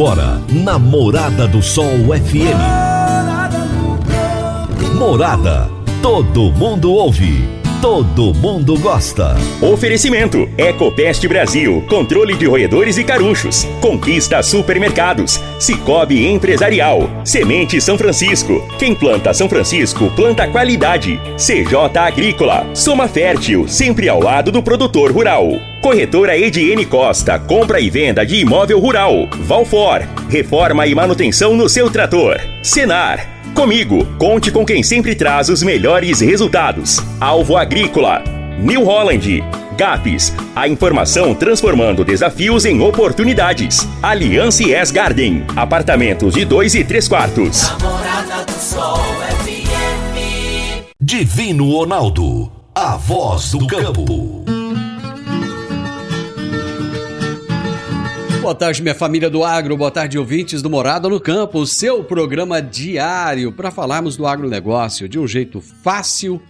Agora, na Morada do Sol FM. Morada. Todo mundo ouve todo mundo gosta. Oferecimento: Ecopest Brasil, controle de roedores e carunchos. Conquista supermercados. Cicobi Empresarial. Semente São Francisco. Quem planta São Francisco, planta qualidade. CJ Agrícola. Soma Fértil, sempre ao lado do produtor rural. Corretora Ediene Costa, compra e venda de imóvel rural. Valfor, reforma e manutenção no seu trator. Senar, Comigo, conte com quem sempre traz os melhores resultados. Alvo Agrícola, New Holland, GAPS, a informação transformando desafios em oportunidades. Aliança S Garden, apartamentos de 2 e 3 quartos. Namorada do Sol FM. Divino Ronaldo, a voz do campo. Boa tarde, minha família do agro, boa tarde, ouvintes do Morada no Campo, o seu programa diário para falarmos do agronegócio de um jeito fácil,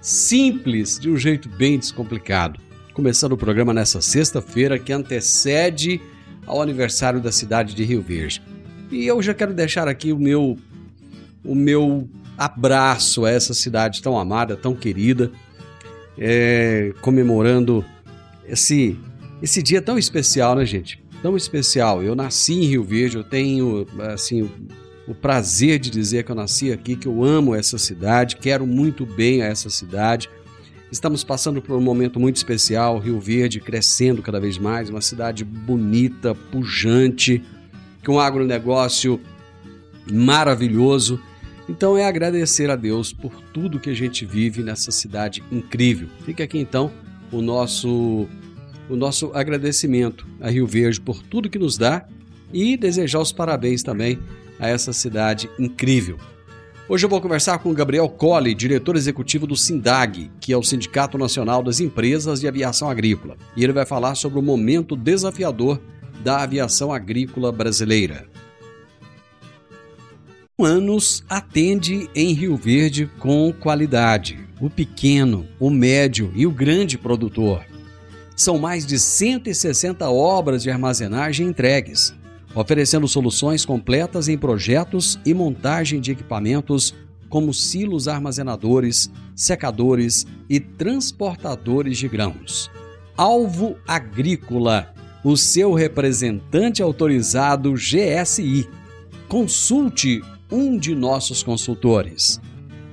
simples, de um jeito bem descomplicado. Começando o programa nessa sexta-feira que antecede ao aniversário da cidade de Rio Verde. E eu já quero deixar aqui o meu o meu abraço a essa cidade tão amada, tão querida, é, comemorando esse esse dia tão especial, né, gente? Tão especial. Eu nasci em Rio Verde, eu tenho assim o prazer de dizer que eu nasci aqui, que eu amo essa cidade, quero muito bem a essa cidade. Estamos passando por um momento muito especial, Rio Verde crescendo cada vez mais, uma cidade bonita, pujante, com um agronegócio maravilhoso. Então é agradecer a Deus por tudo que a gente vive nessa cidade incrível. Fica aqui então o nosso o nosso agradecimento a Rio Verde por tudo que nos dá e desejar os parabéns também a essa cidade incrível. Hoje eu vou conversar com Gabriel Colli, diretor executivo do SINDAG, que é o Sindicato Nacional das Empresas de Aviação Agrícola, e ele vai falar sobre o momento desafiador da aviação agrícola brasileira. Anos atende em Rio Verde com qualidade, o pequeno, o médio e o grande produtor são mais de 160 obras de armazenagem entregues, oferecendo soluções completas em projetos e montagem de equipamentos como silos armazenadores, secadores e transportadores de grãos. Alvo Agrícola, o seu representante autorizado GSI. Consulte um de nossos consultores.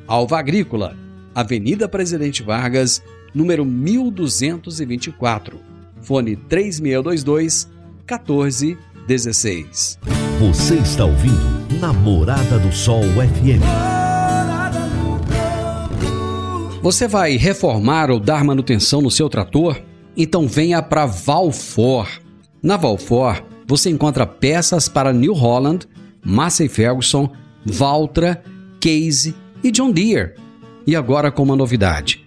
Alvo Agrícola, Avenida Presidente Vargas, número 1224. Fone 3622 1416. Você está ouvindo Namorada do Sol FM. Você vai reformar ou dar manutenção no seu trator? Então venha para Valfor. Na Valfor, você encontra peças para New Holland, Massey Ferguson, Valtra, Case e John Deere. E agora com uma novidade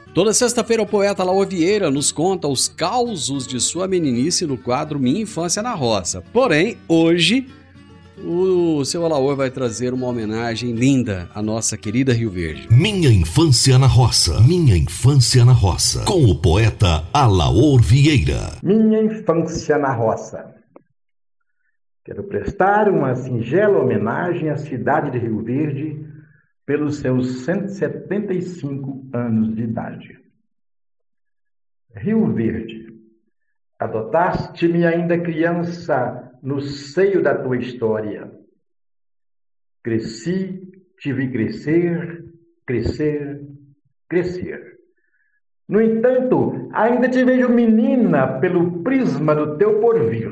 Toda sexta-feira, o poeta Laor Vieira nos conta os causos de sua meninice no quadro Minha Infância na Roça. Porém, hoje, o seu Alaor vai trazer uma homenagem linda à nossa querida Rio Verde. Minha Infância na Roça. Minha Infância na Roça. Com o poeta Alaor Vieira. Minha Infância na Roça. Quero prestar uma singela homenagem à cidade de Rio Verde pelos seus 175 anos de idade. Rio Verde, adotaste-me ainda criança no seio da tua história. Cresci, te vi crescer, crescer, crescer. No entanto, ainda te vejo menina pelo prisma do teu porvir.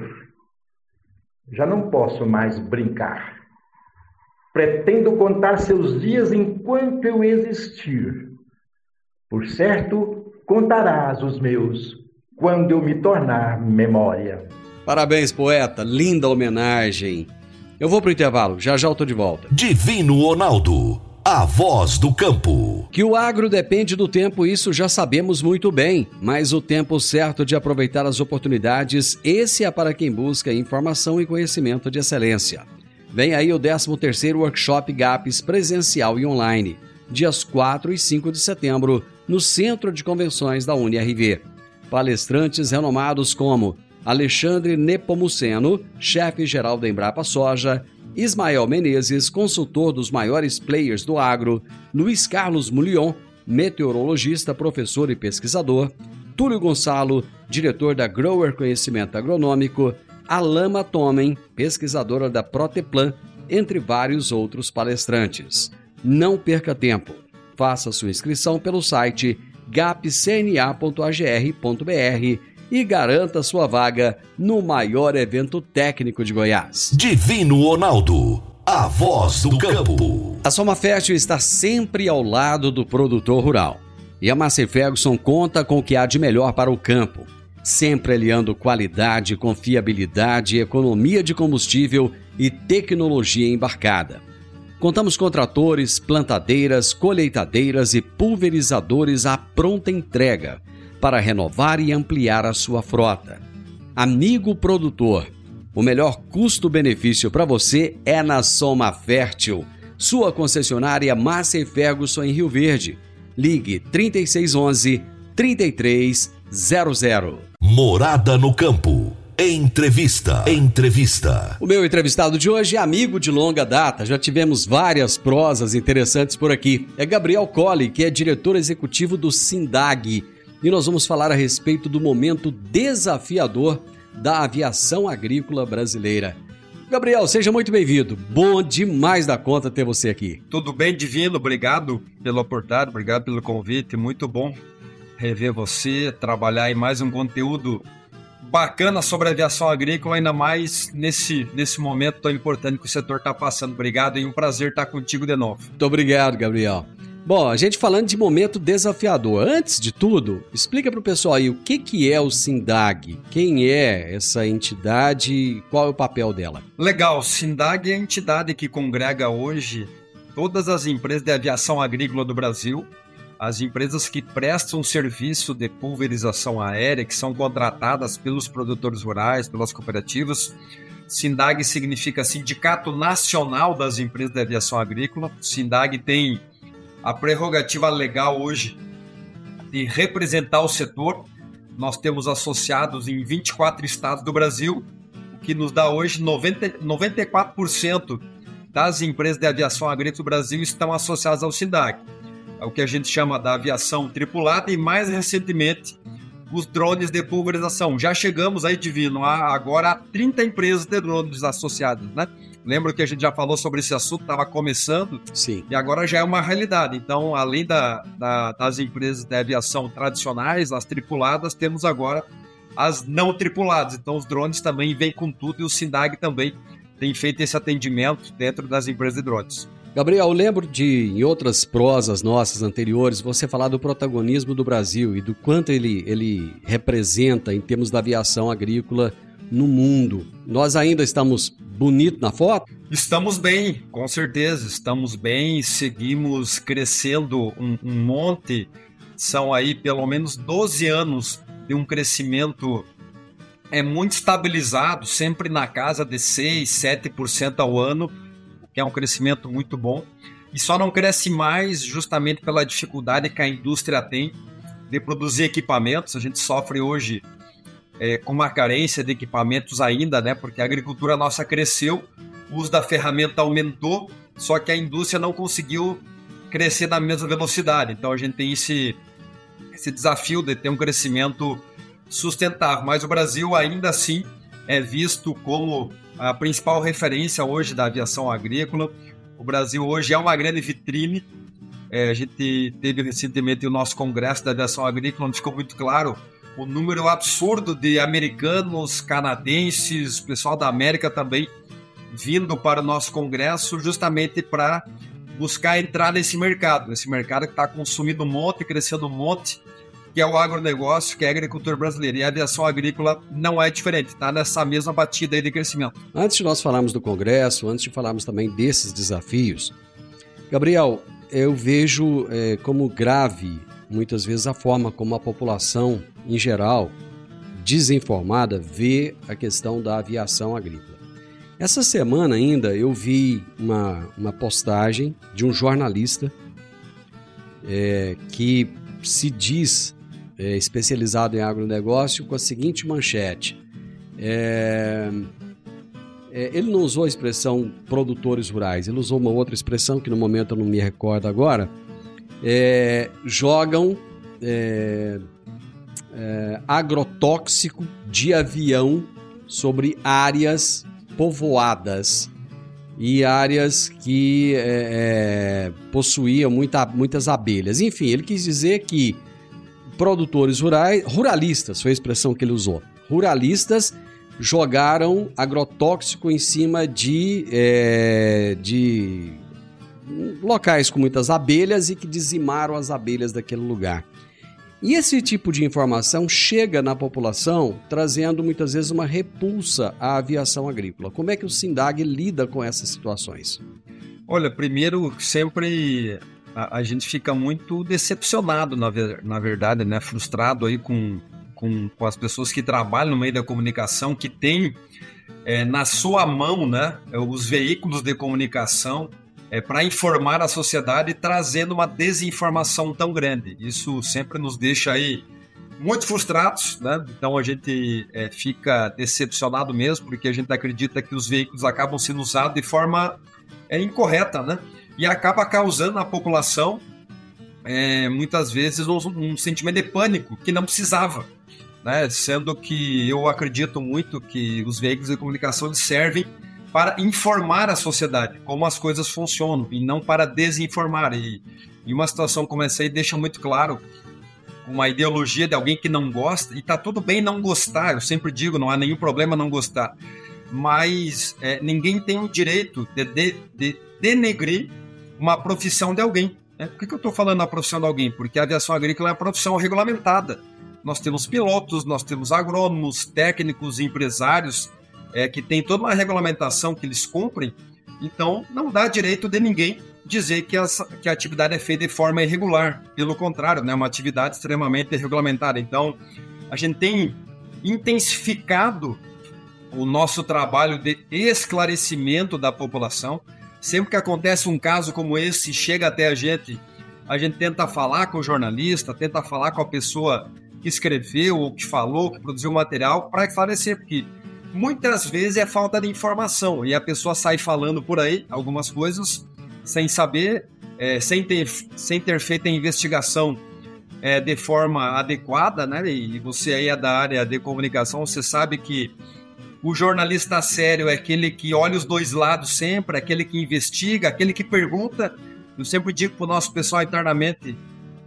Já não posso mais brincar Pretendo contar seus dias enquanto eu existir. Por certo, contarás os meus quando eu me tornar memória. Parabéns, poeta. Linda homenagem. Eu vou pro intervalo. Já já eu tô de volta. Divino Ronaldo a voz do campo. Que o agro depende do tempo, isso já sabemos muito bem, mas o tempo certo de aproveitar as oportunidades, esse é para quem busca informação e conhecimento de excelência. Vem aí o 13º Workshop GAPS presencial e online, dias 4 e 5 de setembro, no Centro de Convenções da UniRV. Palestrantes renomados como Alexandre Nepomuceno, chefe-geral da Embrapa Soja, Ismael Menezes, consultor dos maiores players do agro, Luiz Carlos Mulion, meteorologista, professor e pesquisador, Túlio Gonçalo, diretor da Grower Conhecimento Agronômico, Alama Tomen, pesquisadora da Proteplan, entre vários outros palestrantes. Não perca tempo. Faça sua inscrição pelo site gapcna.agr.br e garanta sua vaga no maior evento técnico de Goiás. Divino Ronaldo, a voz do campo. A Soma Fértil está sempre ao lado do produtor rural. E a Massey Ferguson conta com o que há de melhor para o campo, sempre aliando qualidade, confiabilidade, economia de combustível e tecnologia embarcada. Contamos com tratores, plantadeiras, colheitadeiras e pulverizadores à pronta entrega para renovar e ampliar a sua frota. Amigo produtor, o melhor custo-benefício para você é na Soma Fértil, sua concessionária Massa e Ferguson em Rio Verde. Ligue 3611 3300. Morada no campo. Entrevista. Entrevista. O meu entrevistado de hoje é amigo de longa data. Já tivemos várias prosas interessantes por aqui. É Gabriel Colli, que é diretor executivo do SINDAG, e nós vamos falar a respeito do momento desafiador da aviação agrícola brasileira. Gabriel, seja muito bem-vindo. Bom demais da conta ter você aqui. Tudo bem, Divino? Obrigado pela oportunidade, obrigado pelo convite. Muito bom rever você, trabalhar em mais um conteúdo bacana sobre aviação agrícola, ainda mais nesse, nesse momento tão importante que o setor está passando. Obrigado e um prazer estar contigo de novo. Muito obrigado, Gabriel. Bom, a gente falando de momento desafiador. Antes de tudo, explica para o pessoal aí o que, que é o SINDAG, quem é essa entidade e qual é o papel dela. Legal, o SINDAG é a entidade que congrega hoje todas as empresas de aviação agrícola do Brasil, as empresas que prestam serviço de pulverização aérea, que são contratadas pelos produtores rurais, pelas cooperativas. SINDAG significa Sindicato Nacional das Empresas de Aviação Agrícola. SINDAG tem a prerrogativa legal hoje de representar o setor. Nós temos associados em 24 estados do Brasil, o que nos dá hoje 90, 94% das empresas de aviação agrícola do Brasil estão associadas ao SINDAC. É o que a gente chama da aviação tripulada e mais recentemente os drones de pulverização. Já chegamos aí, Divino, a, agora a 30 empresas de drones associadas, né? Lembra que a gente já falou sobre esse assunto, estava começando. Sim. E agora já é uma realidade. Então, além da, da, das empresas de aviação tradicionais, as tripuladas, temos agora as não tripuladas. Então, os drones também vêm com tudo e o SINDAG também tem feito esse atendimento dentro das empresas de drones. Gabriel, lembro de, em outras prosas nossas anteriores, você falar do protagonismo do Brasil e do quanto ele, ele representa em termos da aviação agrícola no mundo. Nós ainda estamos bonito na foto? Estamos bem, com certeza. Estamos bem, seguimos crescendo um, um monte. São aí pelo menos 12 anos de um crescimento é muito estabilizado, sempre na casa de 6, 7% ao ano, que é um crescimento muito bom. E só não cresce mais justamente pela dificuldade que a indústria tem de produzir equipamentos. A gente sofre hoje é, com uma carência de equipamentos ainda, né? Porque a agricultura nossa cresceu, o uso da ferramenta aumentou, só que a indústria não conseguiu crescer na mesma velocidade. Então a gente tem esse, esse desafio de ter um crescimento sustentável. Mas o Brasil ainda assim é visto como a principal referência hoje da aviação agrícola. O Brasil hoje é uma grande vitrine. É, a gente teve recentemente o nosso congresso da aviação agrícola, onde ficou muito claro o número absurdo de americanos, canadenses, pessoal da América também vindo para o nosso congresso justamente para buscar entrar nesse mercado, esse mercado que está consumindo um monte, crescendo um monte, que é o agronegócio, que é a agricultura brasileira. E a aviação agrícola não é diferente, está nessa mesma batida aí de crescimento. Antes de nós falarmos do Congresso, antes de falarmos também desses desafios, Gabriel, eu vejo é, como grave, muitas vezes, a forma como a população, em geral, desinformada, vê a questão da aviação agrícola. Essa semana ainda eu vi uma, uma postagem de um jornalista é, que se diz é, especializado em agronegócio com a seguinte manchete. É, é, ele não usou a expressão produtores rurais, ele usou uma outra expressão que no momento eu não me recordo agora. É, jogam é, agrotóxico de avião sobre áreas povoadas e áreas que é, possuíam muita, muitas abelhas. Enfim, ele quis dizer que produtores rurais, ruralistas, foi a expressão que ele usou, ruralistas jogaram agrotóxico em cima de, é, de locais com muitas abelhas e que dizimaram as abelhas daquele lugar. E esse tipo de informação chega na população trazendo muitas vezes uma repulsa à aviação agrícola. Como é que o SINDAG lida com essas situações? Olha, primeiro, sempre a, a gente fica muito decepcionado, na, ver, na verdade, né? frustrado aí com, com, com, as pessoas que trabalham no meio da comunicação, que têm é, na sua mão né, os veículos de comunicação é, para informar a sociedade trazendo uma desinformação tão grande. Isso sempre nos deixa aí muito frustrados, né? Então a gente é, fica decepcionado mesmo, porque a gente acredita que os veículos acabam sendo usados de forma é, incorreta, né? E acaba causando na população é, muitas vezes um, um, sentimento de pânico que não precisava, né? Sendo que eu acredito muito que os veículos de comunicação servem para informar a sociedade como as coisas funcionam e não para desinformar. E, e uma situação como essa aí deixa muito claro uma ideologia de alguém que não gosta, e tá tudo bem não gostar, eu sempre digo, não há nenhum problema não gostar, mas é, ninguém tem o direito de, de, de denegrir uma profissão de alguém. Né? Por que, que eu estou falando a profissão de alguém? Porque a aviação agrícola é uma profissão regulamentada. Nós temos pilotos, nós temos agrônomos, técnicos, empresários, é, que tem toda uma regulamentação que eles cumprem, então não dá direito de ninguém dizer que, essa, que a atividade é feita de forma irregular. Pelo contrário, é né, uma atividade extremamente regulamentada. Então, a gente tem intensificado o nosso trabalho de esclarecimento da população. Sempre que acontece um caso como esse, chega até a gente, a gente tenta falar com o jornalista, tenta falar com a pessoa que escreveu, ou que falou, que produziu o material, para esclarecer, porque muitas vezes é falta de informação e a pessoa sai falando por aí algumas coisas sem saber, é, sem, ter, sem ter feito a investigação é, de forma adequada, né? E você aí é da área de comunicação, você sabe que o jornalista sério é aquele que olha os dois lados sempre, aquele que investiga, aquele que pergunta. Eu sempre digo para o nosso pessoal internamente: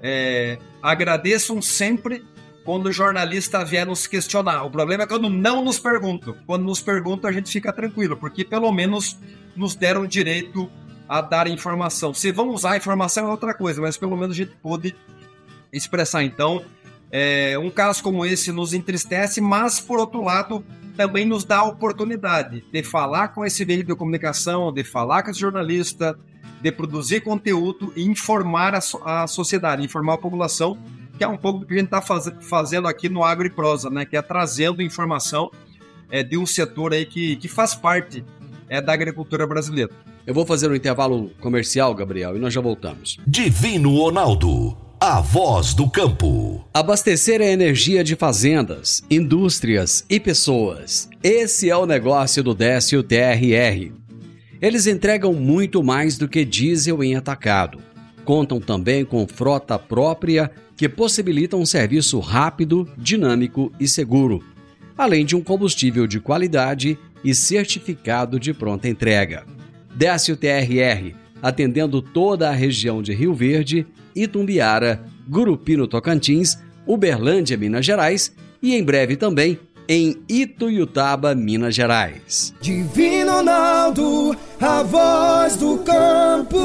é, agradeçam sempre quando o jornalista vier nos questionar. O problema é quando não nos perguntam. Quando nos perguntam, a gente fica tranquilo, porque pelo menos nos deram direito a dar informação. Se vão usar a informação é outra coisa, mas pelo menos a gente pôde expressar. Então, é, um caso como esse nos entristece, mas por outro lado, também nos dá a oportunidade de falar com esse veículo de comunicação, de falar com esse jornalista, de produzir conteúdo e informar a, a sociedade, informar a população que é um pouco do que a gente está faz, fazendo aqui no Agro e Prosa, né? Que é trazendo informação é, de um setor aí que, que faz parte é, da agricultura brasileira. Eu vou fazer um intervalo comercial, Gabriel, e nós já voltamos. Divino Ronaldo, a voz do campo. Abastecer a energia de fazendas, indústrias e pessoas. Esse é o negócio do Décio TRR. Eles entregam muito mais do que diesel em atacado. Contam também com frota própria que possibilita um serviço rápido, dinâmico e seguro, além de um combustível de qualidade e certificado de pronta entrega. Décio TRR, atendendo toda a região de Rio Verde, Itumbiara, Gurupino Tocantins, Uberlândia, Minas Gerais e em breve também em Ituiutaba, Minas Gerais. Divino Ronaldo, a voz do campo.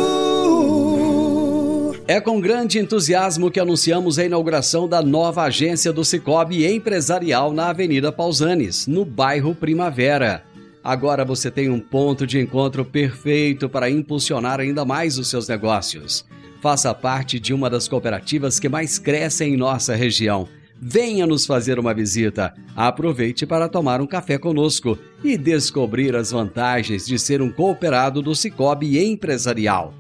É com grande entusiasmo que anunciamos a inauguração da nova agência do Cicobi Empresarial na Avenida Pausanes, no bairro Primavera. Agora você tem um ponto de encontro perfeito para impulsionar ainda mais os seus negócios. Faça parte de uma das cooperativas que mais crescem em nossa região. Venha nos fazer uma visita. Aproveite para tomar um café conosco e descobrir as vantagens de ser um cooperado do Cicobi Empresarial.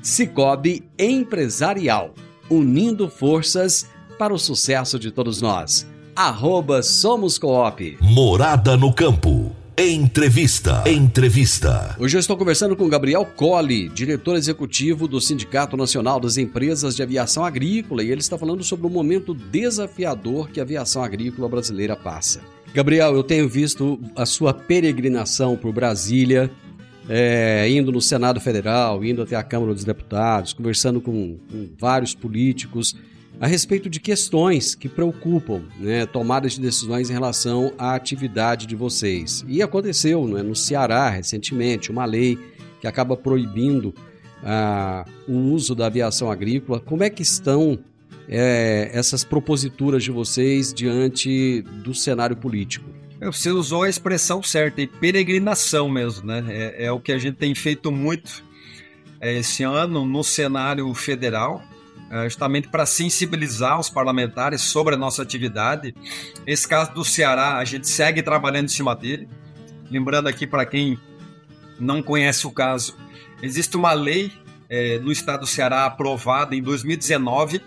Cicobi Empresarial, unindo forças para o sucesso de todos nós. Arroba Somos Coop. Morada no Campo. Entrevista. Entrevista. Hoje eu estou conversando com Gabriel Colli, diretor executivo do Sindicato Nacional das Empresas de Aviação Agrícola, e ele está falando sobre o momento desafiador que a aviação agrícola brasileira passa. Gabriel, eu tenho visto a sua peregrinação por Brasília, é, indo no Senado Federal, indo até a Câmara dos Deputados, conversando com, com vários políticos a respeito de questões que preocupam, né, tomadas de decisões em relação à atividade de vocês. E aconteceu né, no Ceará recentemente uma lei que acaba proibindo ah, o uso da aviação agrícola. Como é que estão é, essas proposituras de vocês diante do cenário político? Você usou a expressão certa, e peregrinação mesmo, né? É, é o que a gente tem feito muito é, esse ano no cenário federal é, justamente para sensibilizar os parlamentares sobre a nossa atividade. Esse caso do Ceará, a gente segue trabalhando em cima dele. Lembrando aqui para quem não conhece o caso, existe uma lei é, no estado do Ceará aprovada em 2019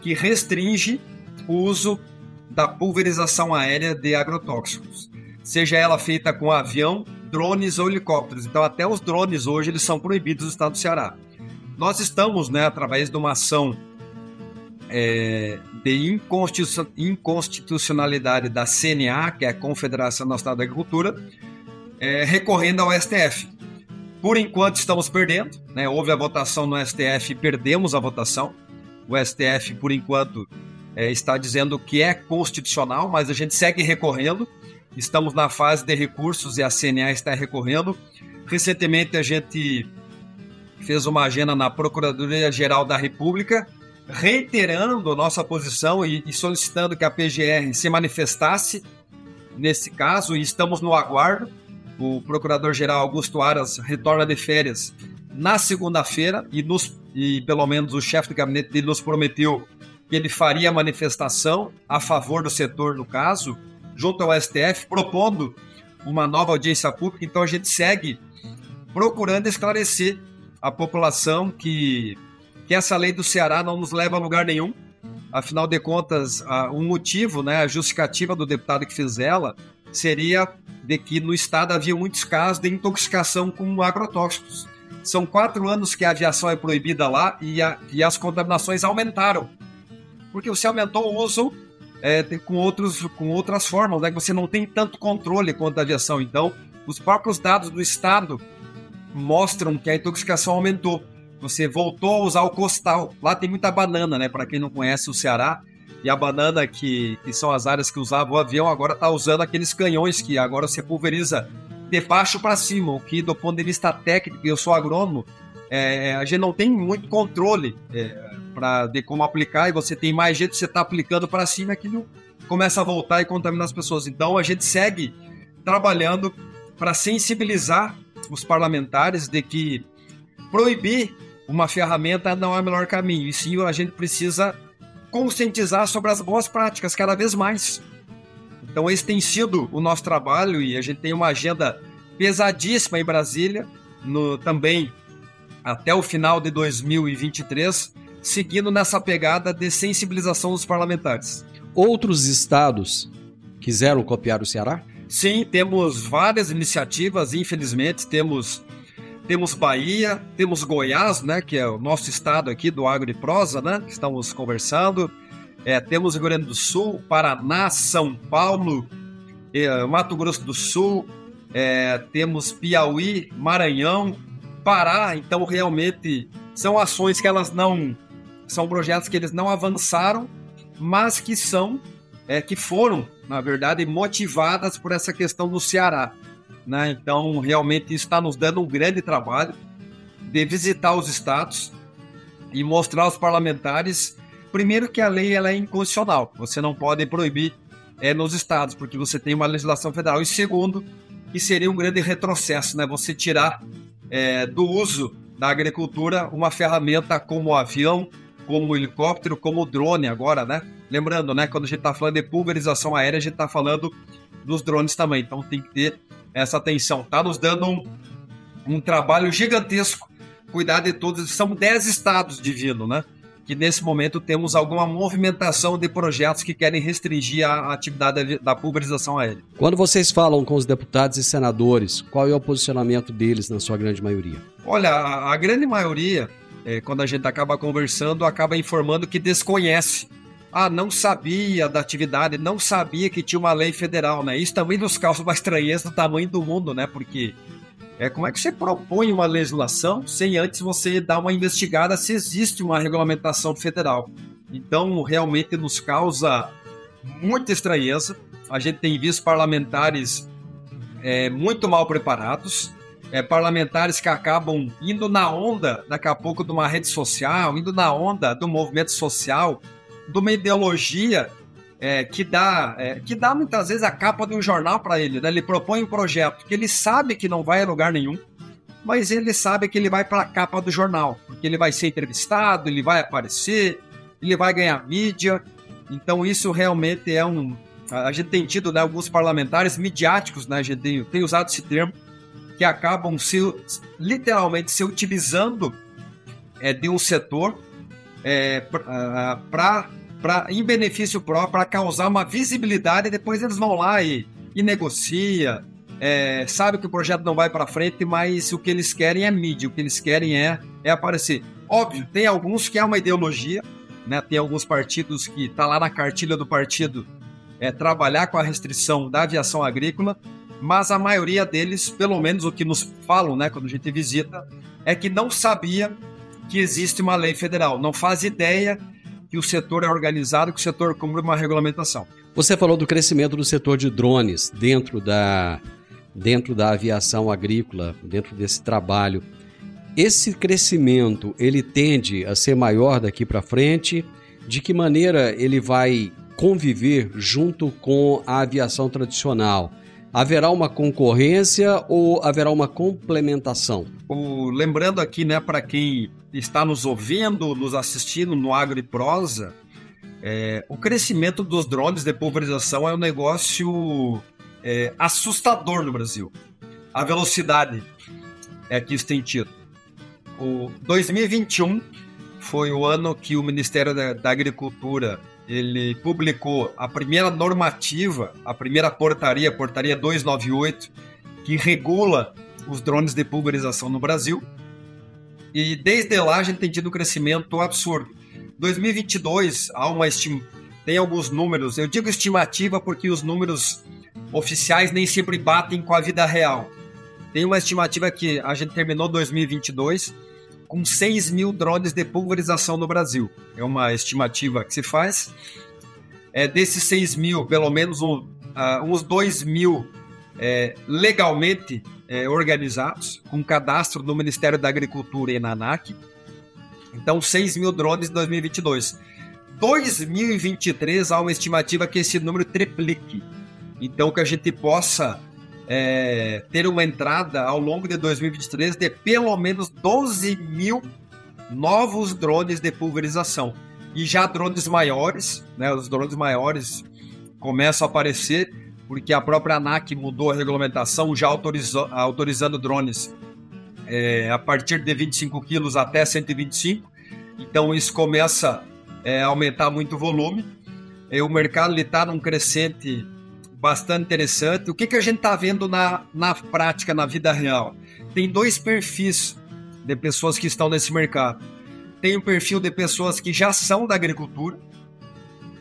que restringe o uso da pulverização aérea de agrotóxicos, seja ela feita com avião, drones ou helicópteros. Então, até os drones hoje eles são proibidos no estado do Ceará. Nós estamos, né, através de uma ação é, de inconstitucionalidade da CNA, que é a Confederação Nacional da Agricultura, é, recorrendo ao STF. Por enquanto estamos perdendo, né? houve a votação no STF e perdemos a votação. O STF, por enquanto, é, está dizendo que é constitucional, mas a gente segue recorrendo. Estamos na fase de recursos e a CNA está recorrendo. Recentemente a gente fez uma agenda na Procuradoria-Geral da República, reiterando nossa posição e, e solicitando que a PGR se manifestasse nesse caso, e estamos no aguardo. O Procurador-Geral Augusto Aras retorna de férias na segunda-feira e, nos, e pelo menos o chefe do gabinete dele nos prometeu que ele faria manifestação a favor do setor no caso, junto ao STF, propondo uma nova audiência pública. Então a gente segue procurando esclarecer a população que, que essa lei do Ceará não nos leva a lugar nenhum. Afinal de contas, o um motivo, né, a justificativa do deputado que fez ela, seria de que no estado havia muitos casos de intoxicação com agrotóxicos. São quatro anos que a aviação é proibida lá e, a, e as contaminações aumentaram. Porque você aumentou o uso é, com, outros, com outras formas, né? Você não tem tanto controle quanto a aviação. Então, os próprios dados do Estado mostram que a intoxicação aumentou. Você voltou a usar o costal. Lá tem muita banana, né? Para quem não conhece o Ceará. E a banana, que, que são as áreas que usava o avião, agora está usando aqueles canhões que agora você pulveriza de baixo para cima. O que, do ponto de vista técnico, eu sou agrônomo, é, a gente não tem muito controle é, pra, de como aplicar. E você tem mais jeito, você está aplicando para cima, aquilo começa a voltar e contaminar as pessoas. Então a gente segue trabalhando para sensibilizar os parlamentares de que proibir uma ferramenta não é o melhor caminho, e sim a gente precisa conscientizar sobre as boas práticas cada vez mais. Então, esse tem sido o nosso trabalho e a gente tem uma agenda pesadíssima em Brasília, no, também até o final de 2023, seguindo nessa pegada de sensibilização dos parlamentares. Outros estados quiseram copiar o Ceará? Sim, temos várias iniciativas, infelizmente, temos temos Bahia, temos Goiás, né, que é o nosso estado aqui do Agro e Prosa, né, que estamos conversando. É, temos Rio Grande do Sul, Paraná, São Paulo, é, Mato Grosso do Sul, é, temos Piauí, Maranhão, Pará. Então, realmente, são ações que elas não... São projetos que eles não avançaram, mas que são, é, que foram na verdade, motivadas por essa questão do Ceará. Né? Então, realmente, isso está nos dando um grande trabalho de visitar os estados e mostrar aos parlamentares, primeiro, que a lei ela é inconstitucional. Você não pode proibir é, nos estados, porque você tem uma legislação federal. E segundo, que seria um grande retrocesso, né? Você tirar é, do uso da agricultura uma ferramenta como o avião, como o helicóptero, como o drone agora, né? Lembrando, né? Quando a gente está falando de pulverização aérea, a gente está falando dos drones também. Então tem que ter essa atenção. Tá nos dando um, um trabalho gigantesco cuidar de todos. São 10 estados divino, né? Que nesse momento temos alguma movimentação de projetos que querem restringir a atividade da pulverização aérea. Quando vocês falam com os deputados e senadores, qual é o posicionamento deles na sua grande maioria? Olha, a, grande maioria, é, quando a gente acaba conversando, acaba informando que desconhece ah, não sabia da atividade, não sabia que tinha uma lei federal, né? Isso também nos causa uma estranheza do tamanho do mundo, né? Porque é, como é que você propõe uma legislação sem antes você dar uma investigada se existe uma regulamentação federal? Então, realmente nos causa muita estranheza. A gente tem visto parlamentares é, muito mal preparados, é, parlamentares que acabam indo na onda, daqui a pouco, de uma rede social, indo na onda do movimento social, de uma ideologia é, que, dá, é, que dá muitas vezes a capa de um jornal para ele. Né? Ele propõe um projeto que ele sabe que não vai a lugar nenhum, mas ele sabe que ele vai para a capa do jornal, porque ele vai ser entrevistado, ele vai aparecer, ele vai ganhar mídia. Então isso realmente é um. A gente tem tido né, alguns parlamentares midiáticos, né, a gente tem, tem usado esse termo, que acabam se, literalmente se utilizando é, de um setor é, para pra, em benefício próprio, para causar uma visibilidade, e depois eles vão lá e, e negocia, é, sabe que o projeto não vai para frente, mas o que eles querem é mídia, o que eles querem é, é aparecer. Óbvio, tem alguns que é uma ideologia, né? tem alguns partidos que tá lá na cartilha do partido é trabalhar com a restrição da aviação agrícola, mas a maioria deles, pelo menos o que nos falam, né, quando a gente visita, é que não sabia que existe uma lei federal, não faz ideia que o setor é organizado, que o setor cumpre uma regulamentação. Você falou do crescimento do setor de drones dentro da, dentro da aviação agrícola, dentro desse trabalho. Esse crescimento, ele tende a ser maior daqui para frente? De que maneira ele vai conviver junto com a aviação tradicional? Haverá uma concorrência ou haverá uma complementação? O, lembrando aqui, né, para quem está nos ouvindo, nos assistindo no Agro e Prosa, é, o crescimento dos drones de pulverização é um negócio é, assustador no Brasil. A velocidade é que isso tem tido. O 2021 foi o ano que o Ministério da, da Agricultura ele publicou a primeira normativa, a primeira portaria, portaria 298, que regula os drones de pulverização no Brasil. E desde lá a gente tem tido um crescimento absurdo. 2022 há uma tem alguns números, eu digo estimativa porque os números oficiais nem sempre batem com a vida real. Tem uma estimativa que a gente terminou 2022 com 6 mil drones de pulverização no Brasil. É uma estimativa que se faz. É, desses 6 mil, pelo menos um, uh, uns 2 mil é, legalmente é, organizados, com cadastro no Ministério da Agricultura e na ANAC. Então, 6 mil drones em 2022. 2023 há uma estimativa que esse número triplique. Então, que a gente possa é, ter uma entrada ao longo de 2023 de pelo menos 12 mil novos drones de pulverização. E já drones maiores, né, os drones maiores começam a aparecer, porque a própria ANAC mudou a regulamentação, já autorizando drones é, a partir de 25 quilos até 125. Então isso começa é, a aumentar muito o volume. E o mercado está num crescente bastante interessante. O que, que a gente está vendo na, na prática, na vida real? Tem dois perfis de pessoas que estão nesse mercado. Tem o perfil de pessoas que já são da agricultura,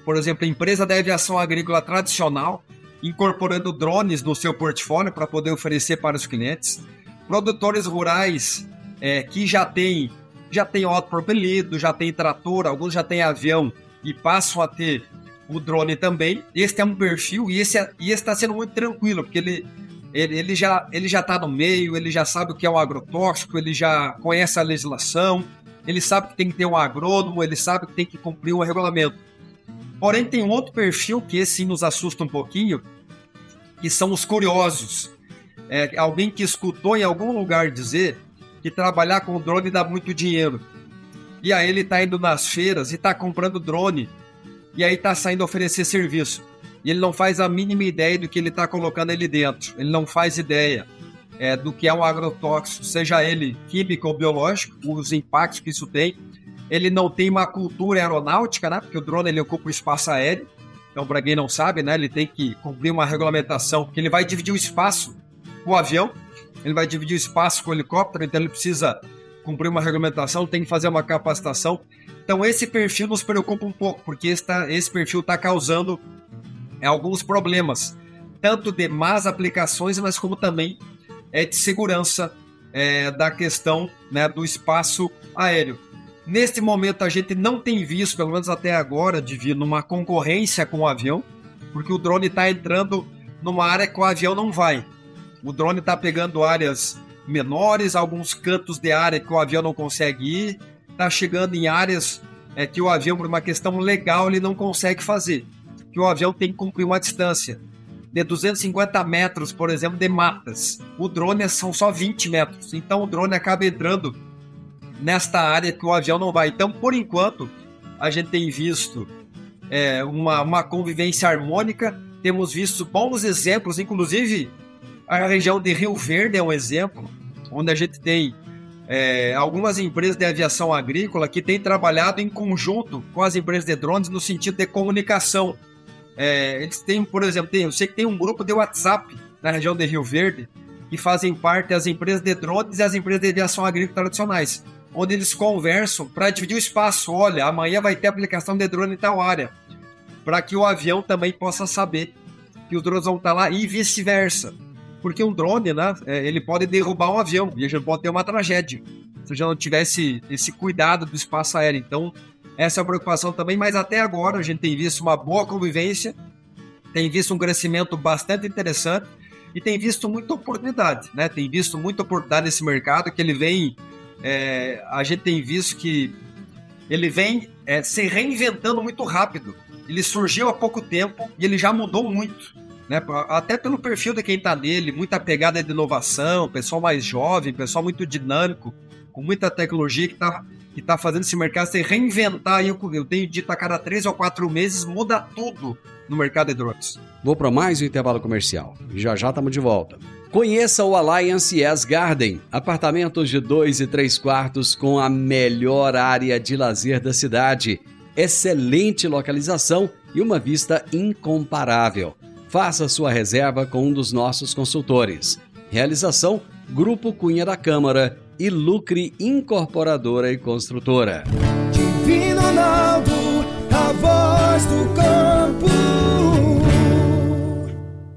por exemplo, empresa de aviação agrícola tradicional, incorporando drones no seu portfólio para poder oferecer para os clientes. Produtores rurais é, que já têm já tem autopropelido, já tem trator, alguns já têm avião e passam a ter o drone também. Este é um perfil e esse é, está sendo muito tranquilo, porque ele, ele, ele já ele já está no meio, ele já sabe o que é um agrotóxico, ele já conhece a legislação, ele sabe que tem que ter um agrônomo, ele sabe que tem que cumprir um regulamento. Porém, tem um outro perfil que esse nos assusta um pouquinho, que são os curiosos. é alguém que escutou em algum lugar dizer que trabalhar com drone dá muito dinheiro. E aí ele está indo nas feiras e está comprando drone. E aí está saindo oferecer serviço. E ele não faz a mínima ideia do que ele está colocando ali dentro. Ele não faz ideia é, do que é um agrotóxico, seja ele químico ou biológico, os impactos que isso tem. Ele não tem uma cultura aeronáutica, né? Porque o drone ele ocupa o espaço aéreo. Então, para quem não sabe, né, ele tem que cumprir uma regulamentação que ele vai dividir o espaço com o avião, ele vai dividir o espaço com o helicóptero, então ele precisa cumprir uma regulamentação, tem que fazer uma capacitação. Então, esse perfil nos preocupa um pouco, porque esse, tá, esse perfil está causando é, alguns problemas, tanto de más aplicações, mas como também é, de segurança é, da questão né, do espaço aéreo. Neste momento, a gente não tem visto, pelo menos até agora, de vir numa concorrência com o avião, porque o drone está entrando numa área que o avião não vai. O drone está pegando áreas menores, alguns cantos de área que o avião não consegue ir, está chegando em áreas é, que o avião, por uma questão legal, ele não consegue fazer. Que o avião tem que cumprir uma distância de 250 metros, por exemplo, de matas. O drone são só 20 metros, então o drone acaba entrando nesta área que o avião não vai. Então, por enquanto, a gente tem visto é, uma, uma convivência harmônica, temos visto bons exemplos, inclusive a região de Rio Verde é um exemplo, onde a gente tem é, algumas empresas de aviação agrícola que têm trabalhado em conjunto com as empresas de drones no sentido de comunicação. É, eles têm, por exemplo, tem, eu sei que tem um grupo de WhatsApp na região de Rio Verde que fazem parte as empresas de drones e as empresas de aviação agrícola tradicionais onde eles conversam para dividir o espaço. Olha, amanhã vai ter aplicação de drone em tal área, para que o avião também possa saber que os drones vão estar lá e vice-versa. Porque um drone, né, é, ele pode derrubar um avião e a gente pode ter uma tragédia se já não tivesse esse cuidado do espaço aéreo. Então, essa é a preocupação também, mas até agora a gente tem visto uma boa convivência, tem visto um crescimento bastante interessante e tem visto muita oportunidade, né? Tem visto muita oportunidade nesse mercado que ele vem é, a gente tem visto que ele vem é, se reinventando muito rápido. Ele surgiu há pouco tempo e ele já mudou muito. Né? Até pelo perfil de quem está nele, muita pegada de inovação, pessoal mais jovem, pessoal muito dinâmico, com muita tecnologia que está que tá fazendo esse mercado se reinventar. Eu, eu tenho dito a cada três ou quatro meses muda tudo no mercado de drones. Vou para mais um intervalo comercial. Já já estamos de volta. Conheça o Alliance Yes Garden, apartamentos de dois e três quartos com a melhor área de lazer da cidade, excelente localização e uma vista incomparável. Faça sua reserva com um dos nossos consultores. Realização: Grupo Cunha da Câmara e Lucre Incorporadora e Construtora. Divino Ronaldo, a voz do campo.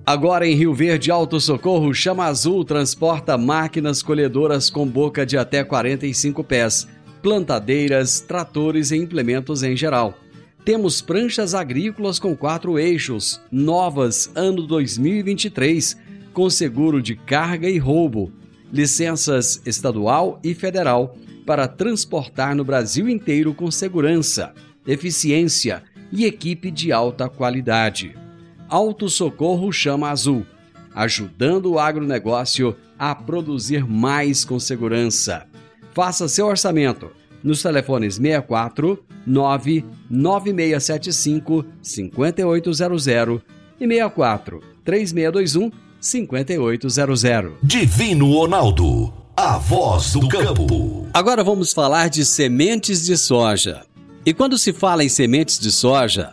Agora em Rio Verde Alto Socorro, Chama Azul transporta máquinas colhedoras com boca de até 45 pés, plantadeiras, tratores e implementos em geral. Temos pranchas agrícolas com quatro eixos, novas ano 2023, com seguro de carga e roubo, licenças estadual e federal para transportar no Brasil inteiro com segurança, eficiência e equipe de alta qualidade. Auto Socorro Chama Azul, ajudando o agronegócio a produzir mais com segurança. Faça seu orçamento nos telefones 64 99675 5800 e 64 3621 5800. Divino Ronaldo, a voz do campo. Agora vamos falar de sementes de soja. E quando se fala em sementes de soja,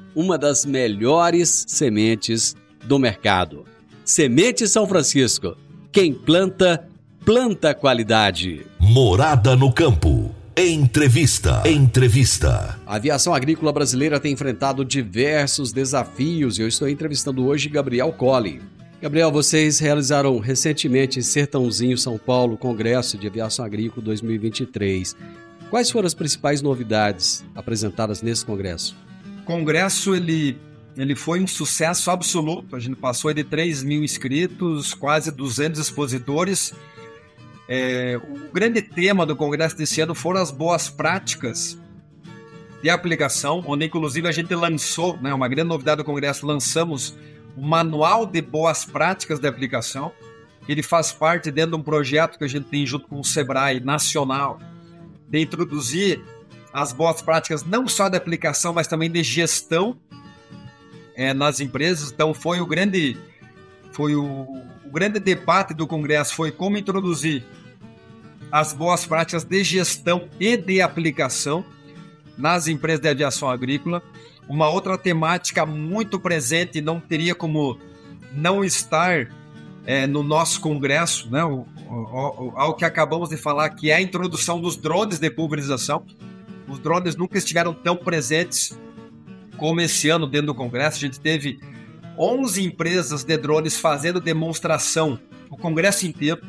uma das melhores sementes do mercado. Semente São Francisco. Quem planta, planta qualidade. Morada no campo. Entrevista. Entrevista. A aviação agrícola brasileira tem enfrentado diversos desafios e eu estou entrevistando hoje Gabriel Colli. Gabriel, vocês realizaram recentemente em Sertãozinho, São Paulo, o Congresso de Aviação Agrícola 2023. Quais foram as principais novidades apresentadas nesse congresso? Congresso ele, ele foi um sucesso absoluto. A gente passou de 3 mil inscritos, quase 200 expositores. É, o grande tema do congresso desse ano foram as boas práticas de aplicação, onde inclusive a gente lançou, né, uma grande novidade do congresso, lançamos o manual de boas práticas de aplicação. Ele faz parte dentro de um projeto que a gente tem junto com o Sebrae Nacional, de introduzir as boas práticas não só de aplicação, mas também de gestão é, nas empresas. Então foi o grande foi o, o grande debate do congresso foi como introduzir as boas práticas de gestão e de aplicação nas empresas de aviação agrícola. Uma outra temática muito presente, não teria como não estar é, no nosso congresso, né, o, o, ao que acabamos de falar, que é a introdução dos drones de pulverização. Os drones nunca estiveram tão presentes como esse ano dentro do congresso. A gente teve 11 empresas de drones fazendo demonstração o congresso inteiro,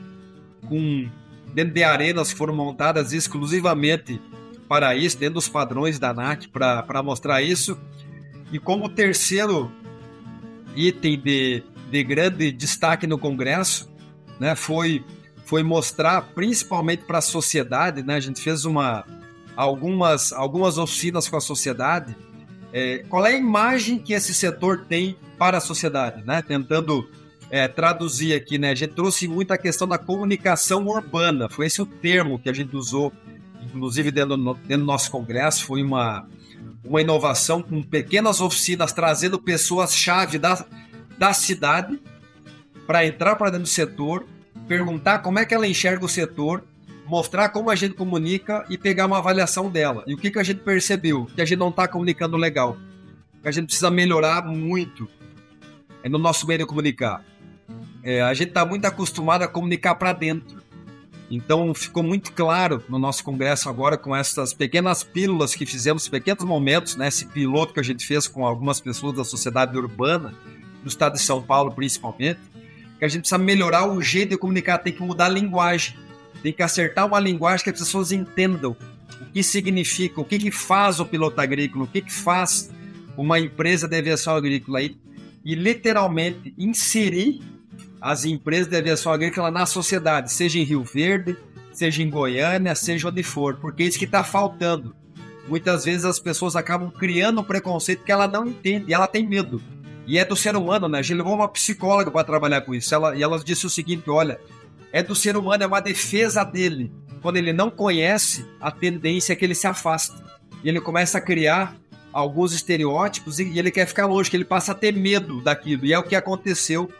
com dentro de arenas que foram montadas exclusivamente para isso, dentro dos padrões da ANAC, para mostrar isso. E como terceiro item de, de grande destaque no Congresso, né, foi, foi mostrar, principalmente para a sociedade, né, a gente fez uma, algumas, algumas oficinas com a sociedade, é, qual é a imagem que esse setor tem para a sociedade, né, tentando é, traduzir aqui, né? A gente trouxe muito a questão da comunicação urbana, foi esse o termo que a gente usou, inclusive dentro dentro do nosso congresso, foi uma, uma inovação com pequenas oficinas trazendo pessoas-chave da, da cidade para entrar para dentro do setor, perguntar como é que ela enxerga o setor, mostrar como a gente comunica e pegar uma avaliação dela. E o que, que a gente percebeu? Que a gente não está comunicando legal. Que a gente precisa melhorar muito é no nosso meio de comunicar é, a gente está muito acostumado a comunicar para dentro. Então ficou muito claro no nosso congresso agora com essas pequenas pílulas que fizemos, pequenos momentos, né, esse piloto que a gente fez com algumas pessoas da sociedade urbana, do estado de São Paulo principalmente, que a gente precisa melhorar o jeito de comunicar, tem que mudar a linguagem, tem que acertar uma linguagem que as pessoas entendam o que significa, o que, que faz o piloto agrícola, o que, que faz uma empresa de aviação agrícola e, e literalmente inserir as empresas de aviação agrícola na sociedade, seja em Rio Verde, seja em Goiânia, seja onde for, porque é isso que está faltando. Muitas vezes as pessoas acabam criando um preconceito que ela não entende ela tem medo. E é do ser humano, né? A gente levou uma psicóloga para trabalhar com isso. Ela, e ela disse o seguinte: olha, é do ser humano, é uma defesa dele. Quando ele não conhece, a tendência é que ele se afasta. E ele começa a criar alguns estereótipos e ele quer ficar longe, que ele passa a ter medo daquilo. E é o que aconteceu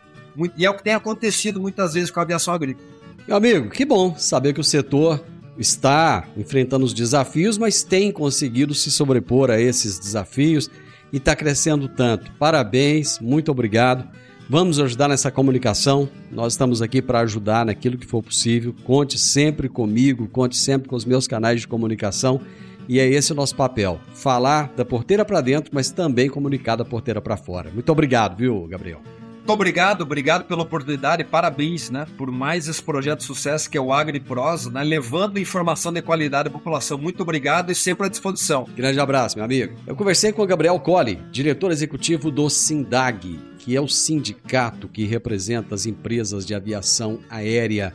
e é o que tem acontecido muitas vezes com a aviação agrícola. Meu amigo, que bom saber que o setor está enfrentando os desafios, mas tem conseguido se sobrepor a esses desafios e está crescendo tanto. Parabéns, muito obrigado. Vamos ajudar nessa comunicação. Nós estamos aqui para ajudar naquilo que for possível. Conte sempre comigo, conte sempre com os meus canais de comunicação. E é esse o nosso papel: falar da porteira para dentro, mas também comunicar da porteira para fora. Muito obrigado, viu, Gabriel? Muito obrigado, obrigado pela oportunidade, parabéns, né, por mais esse projeto de sucesso que é o AgriPros, né, levando informação de qualidade à população. Muito obrigado e sempre à disposição. Grande abraço, meu amigo. Eu conversei com o Gabriel Colli, diretor executivo do SINDAG, que é o sindicato que representa as empresas de aviação aérea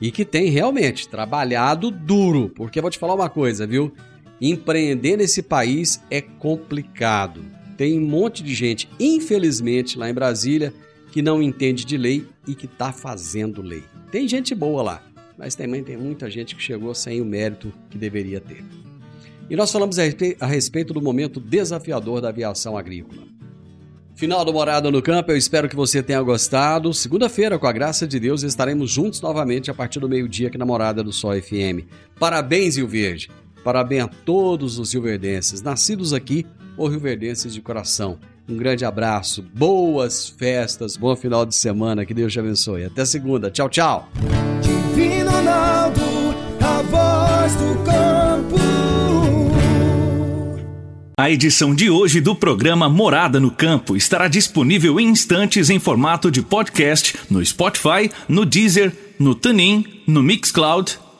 e que tem realmente trabalhado duro, porque vou te falar uma coisa, viu? Empreender nesse país é complicado. Tem um monte de gente, infelizmente, lá em Brasília, que não entende de lei e que está fazendo lei. Tem gente boa lá, mas também tem muita gente que chegou sem o mérito que deveria ter. E nós falamos a respeito do momento desafiador da aviação agrícola. Final do Morada no Campo, eu espero que você tenha gostado. Segunda-feira, com a graça de Deus, estaremos juntos novamente a partir do meio-dia aqui na Morada do Sol FM. Parabéns, Rio Verde! Parabéns a todos os rioverdenses, nascidos aqui ou rioverdenses de coração. Um grande abraço, boas festas, bom final de semana, que Deus te abençoe. Até segunda, tchau, tchau. Divino Ronaldo, a voz do campo. A edição de hoje do programa Morada no Campo estará disponível em instantes em formato de podcast no Spotify, no Deezer, no TuneIn, no Mixcloud,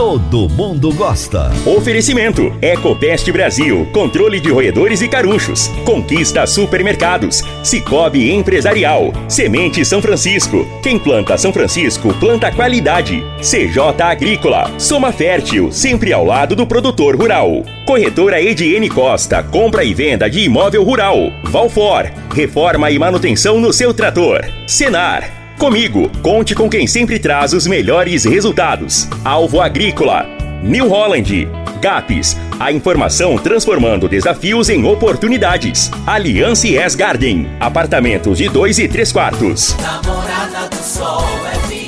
todo mundo gosta. Oferecimento: Ecopest Brasil, controle de roedores e carunchos. Conquista supermercados. Cicobi Empresarial. Semente São Francisco. Quem planta São Francisco, planta qualidade. CJ Agrícola. Soma Fértil, sempre ao lado do produtor rural. Corretora Ediene Costa, compra e venda de imóvel rural. Valfor, reforma e manutenção no seu trator. Senar, Comigo, conte com quem sempre traz os melhores resultados. Alvo Agrícola, New Holland, GAPS, a informação transformando desafios em oportunidades. Aliança S Garden, apartamentos de 2 e 3 quartos. Namorada do Sol é